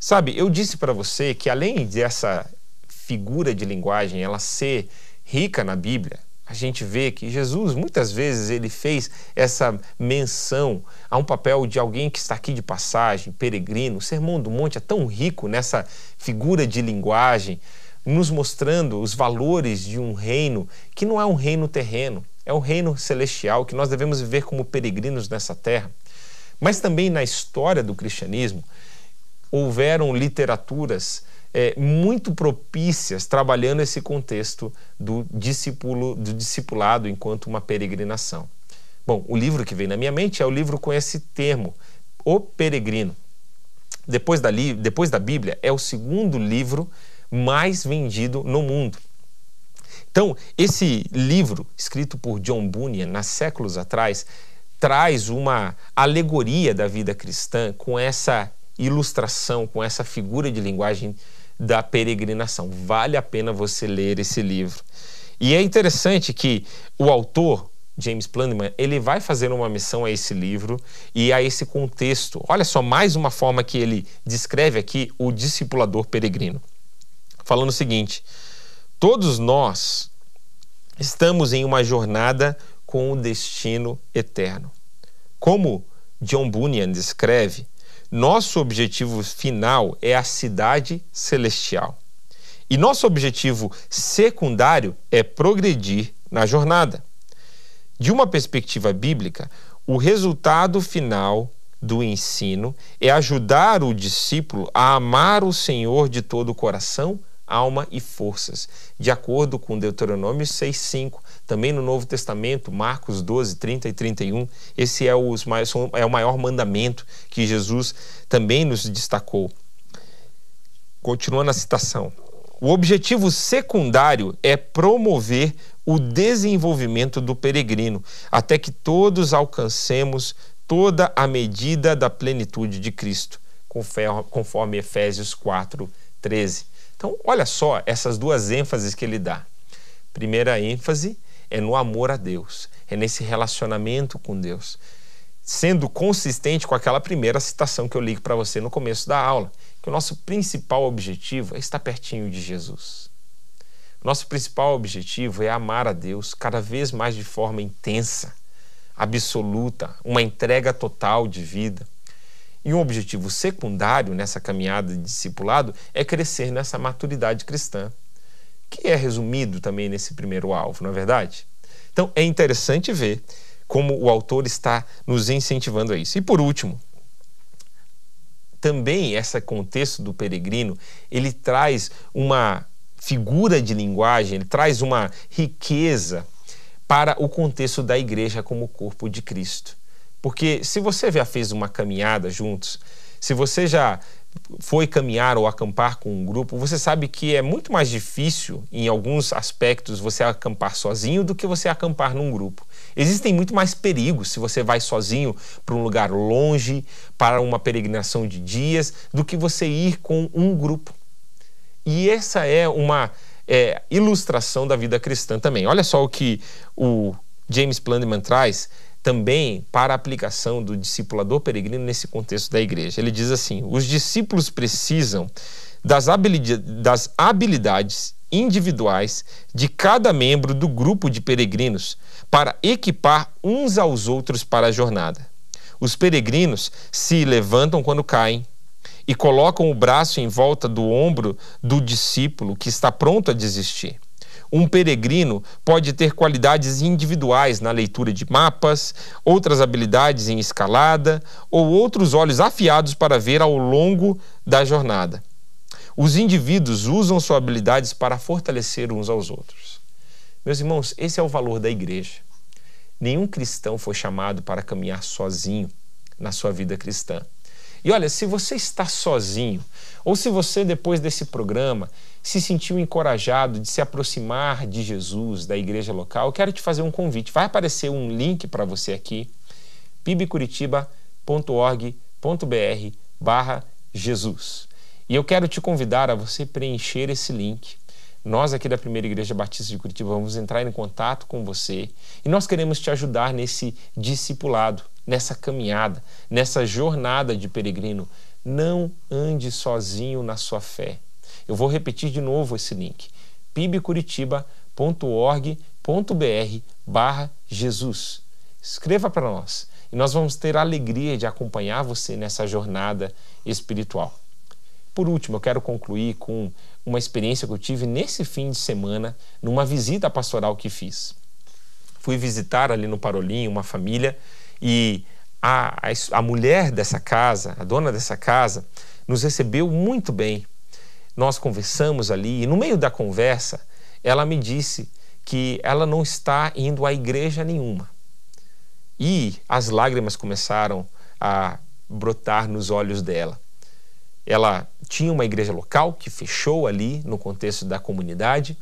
Sabe, eu disse para você que além dessa figura de linguagem ela ser rica na Bíblia, a gente vê que Jesus muitas vezes ele fez essa menção a um papel de alguém que está aqui de passagem, peregrino. O Sermão do Monte é tão rico nessa figura de linguagem, nos mostrando os valores de um reino que não é um reino terreno, é um reino celestial que nós devemos viver como peregrinos nessa terra. Mas também na história do cristianismo houveram literaturas é, muito propícias trabalhando esse contexto do, discípulo, do discipulado enquanto uma peregrinação. Bom, o livro que vem na minha mente é o livro com esse termo, O Peregrino. Depois depois da Bíblia, é o segundo livro mais vendido no mundo. Então, esse livro, escrito por John Bunyan, nas séculos atrás, traz uma alegoria da vida cristã com essa ilustração, com essa figura de linguagem da peregrinação. Vale a pena você ler esse livro. E é interessante que o autor, James Planman, ele vai fazer uma missão a esse livro e a esse contexto. Olha só, mais uma forma que ele descreve aqui o discipulador peregrino. Falando o seguinte: todos nós estamos em uma jornada com o destino eterno. Como John Bunyan descreve, nosso objetivo final é a cidade celestial. E nosso objetivo secundário é progredir na jornada. De uma perspectiva bíblica, o resultado final do ensino é ajudar o discípulo a amar o Senhor de todo o coração, alma e forças, de acordo com Deuteronômio 6,5. Também no Novo Testamento, Marcos 12, 30 e 31, esse é, os, é o maior mandamento que Jesus também nos destacou. Continuando a citação. O objetivo secundário é promover o desenvolvimento do peregrino, até que todos alcancemos toda a medida da plenitude de Cristo, conforme Efésios 4, 13. Então, olha só essas duas ênfases que ele dá. Primeira ênfase é no amor a Deus, é nesse relacionamento com Deus. Sendo consistente com aquela primeira citação que eu li para você no começo da aula, que o nosso principal objetivo é estar pertinho de Jesus. Nosso principal objetivo é amar a Deus cada vez mais de forma intensa, absoluta, uma entrega total de vida. E um objetivo secundário nessa caminhada de discipulado é crescer nessa maturidade cristã, que é resumido também nesse primeiro alvo, não é verdade? Então é interessante ver como o autor está nos incentivando a isso. E por último, também esse contexto do peregrino, ele traz uma figura de linguagem, ele traz uma riqueza para o contexto da igreja como corpo de Cristo. Porque se você já fez uma caminhada juntos, se você já foi caminhar ou acampar com um grupo, você sabe que é muito mais difícil, em alguns aspectos, você acampar sozinho do que você acampar num grupo. Existem muito mais perigos se você vai sozinho para um lugar longe, para uma peregrinação de dias, do que você ir com um grupo. E essa é uma é, ilustração da vida cristã também. Olha só o que o James Plandeman traz também para a aplicação do discipulador peregrino nesse contexto da igreja. Ele diz assim: os discípulos precisam das, das habilidades individuais de cada membro do grupo de peregrinos para equipar uns aos outros para a jornada. Os peregrinos se levantam quando caem e colocam o braço em volta do ombro do discípulo que está pronto a desistir. Um peregrino pode ter qualidades individuais na leitura de mapas, outras habilidades em escalada ou outros olhos afiados para ver ao longo da jornada. Os indivíduos usam suas habilidades para fortalecer uns aos outros. Meus irmãos, esse é o valor da igreja. Nenhum cristão foi chamado para caminhar sozinho na sua vida cristã. E olha, se você está sozinho, ou se você, depois desse programa, se sentiu encorajado de se aproximar de Jesus, da igreja local, eu quero te fazer um convite. Vai aparecer um link para você aqui, pibcuritiba.org.br barra Jesus. E eu quero te convidar a você preencher esse link. Nós aqui da Primeira Igreja Batista de Curitiba vamos entrar em contato com você e nós queremos te ajudar nesse discipulado, nessa caminhada, nessa jornada de peregrino Não ande sozinho na sua fé. Eu vou repetir de novo esse link: pibcuritiba.org.br barra Jesus. Escreva para nós e nós vamos ter a alegria de acompanhar você nessa jornada espiritual. Por último, eu quero concluir com uma experiência que eu tive nesse fim de semana, numa visita pastoral que fiz. Fui visitar ali no Parolim uma família e a, a, a mulher dessa casa, a dona dessa casa, nos recebeu muito bem. Nós conversamos ali e no meio da conversa ela me disse que ela não está indo à igreja nenhuma. E as lágrimas começaram a brotar nos olhos dela. Ela tinha uma igreja local que fechou ali no contexto da comunidade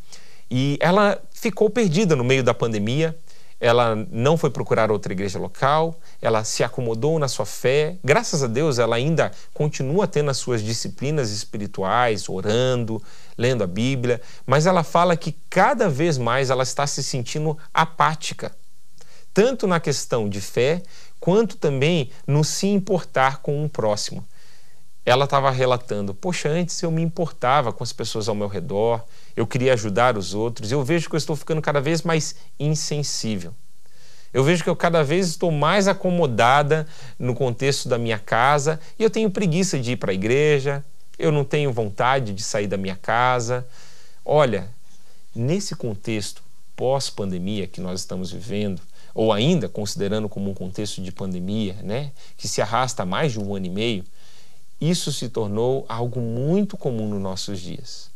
e ela ficou perdida no meio da pandemia. Ela não foi procurar outra igreja local, ela se acomodou na sua fé. Graças a Deus, ela ainda continua tendo as suas disciplinas espirituais, orando, lendo a Bíblia, mas ela fala que cada vez mais ela está se sentindo apática tanto na questão de fé, quanto também no se importar com um próximo. Ela estava relatando: Poxa, antes eu me importava com as pessoas ao meu redor, eu queria ajudar os outros, eu vejo que eu estou ficando cada vez mais insensível. Eu vejo que eu cada vez estou mais acomodada no contexto da minha casa e eu tenho preguiça de ir para a igreja, eu não tenho vontade de sair da minha casa. Olha, nesse contexto pós-pandemia que nós estamos vivendo, ou ainda considerando como um contexto de pandemia, né, que se arrasta mais de um ano e meio, isso se tornou algo muito comum nos nossos dias.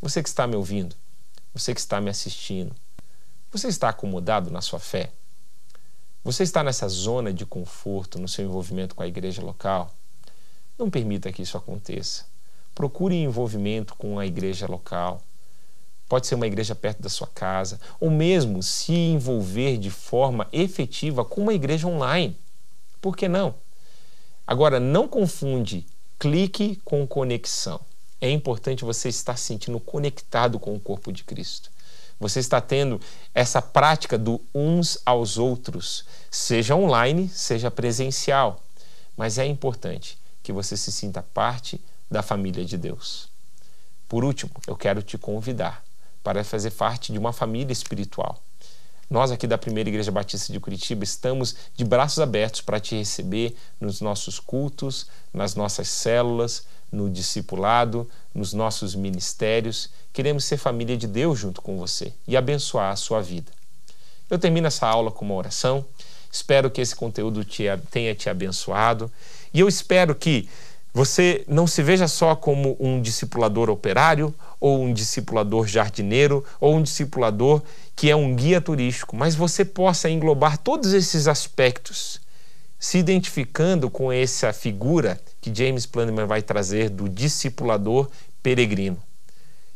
Você que está me ouvindo, você que está me assistindo, você está acomodado na sua fé? Você está nessa zona de conforto no seu envolvimento com a igreja local? Não permita que isso aconteça. Procure envolvimento com a igreja local pode ser uma igreja perto da sua casa, ou mesmo se envolver de forma efetiva com uma igreja online. Por que não? Agora, não confunde clique com conexão. É importante você estar se sentindo conectado com o corpo de Cristo. Você está tendo essa prática do uns aos outros, seja online, seja presencial. Mas é importante que você se sinta parte da família de Deus. Por último, eu quero te convidar para fazer parte de uma família espiritual. Nós aqui da Primeira Igreja Batista de Curitiba estamos de braços abertos para te receber nos nossos cultos, nas nossas células, no discipulado, nos nossos ministérios. Queremos ser família de Deus junto com você e abençoar a sua vida. Eu termino essa aula com uma oração. Espero que esse conteúdo te, tenha te abençoado e eu espero que você não se veja só como um discipulador operário, ou um discipulador jardineiro, ou um discipulador que é um guia turístico, mas você possa englobar todos esses aspectos, se identificando com essa figura que James Planeman vai trazer do discipulador peregrino,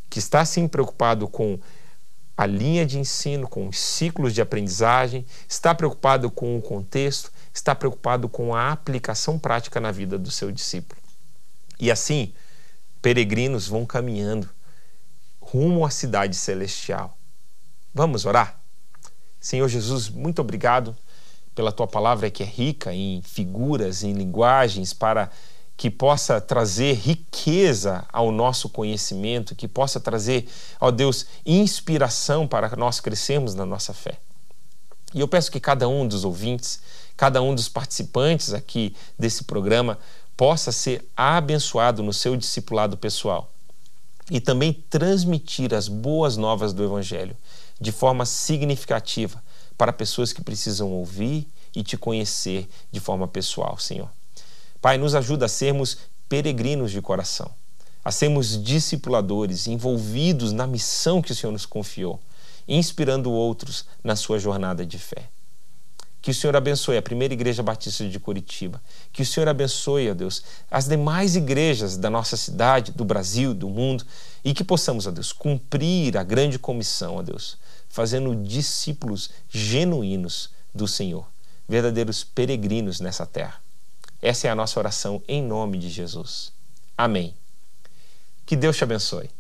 que está sim preocupado com a linha de ensino, com os ciclos de aprendizagem, está preocupado com o contexto, está preocupado com a aplicação prática na vida do seu discípulo. E assim, peregrinos vão caminhando rumo à cidade celestial. Vamos orar? Senhor Jesus, muito obrigado pela tua palavra que é rica em figuras, em linguagens, para que possa trazer riqueza ao nosso conhecimento, que possa trazer, ó Deus, inspiração para nós crescermos na nossa fé. E eu peço que cada um dos ouvintes, cada um dos participantes aqui desse programa possa ser abençoado no seu discipulado pessoal e também transmitir as boas novas do Evangelho de forma significativa para pessoas que precisam ouvir e te conhecer de forma pessoal, Senhor. Pai, nos ajuda a sermos peregrinos de coração, a sermos discipuladores envolvidos na missão que o Senhor nos confiou, inspirando outros na sua jornada de fé. Que o Senhor abençoe a primeira igreja batista de Curitiba. Que o Senhor abençoe, ó Deus, as demais igrejas da nossa cidade, do Brasil, do mundo. E que possamos, ó Deus, cumprir a grande comissão, ó Deus, fazendo discípulos genuínos do Senhor, verdadeiros peregrinos nessa terra. Essa é a nossa oração em nome de Jesus. Amém. Que Deus te abençoe.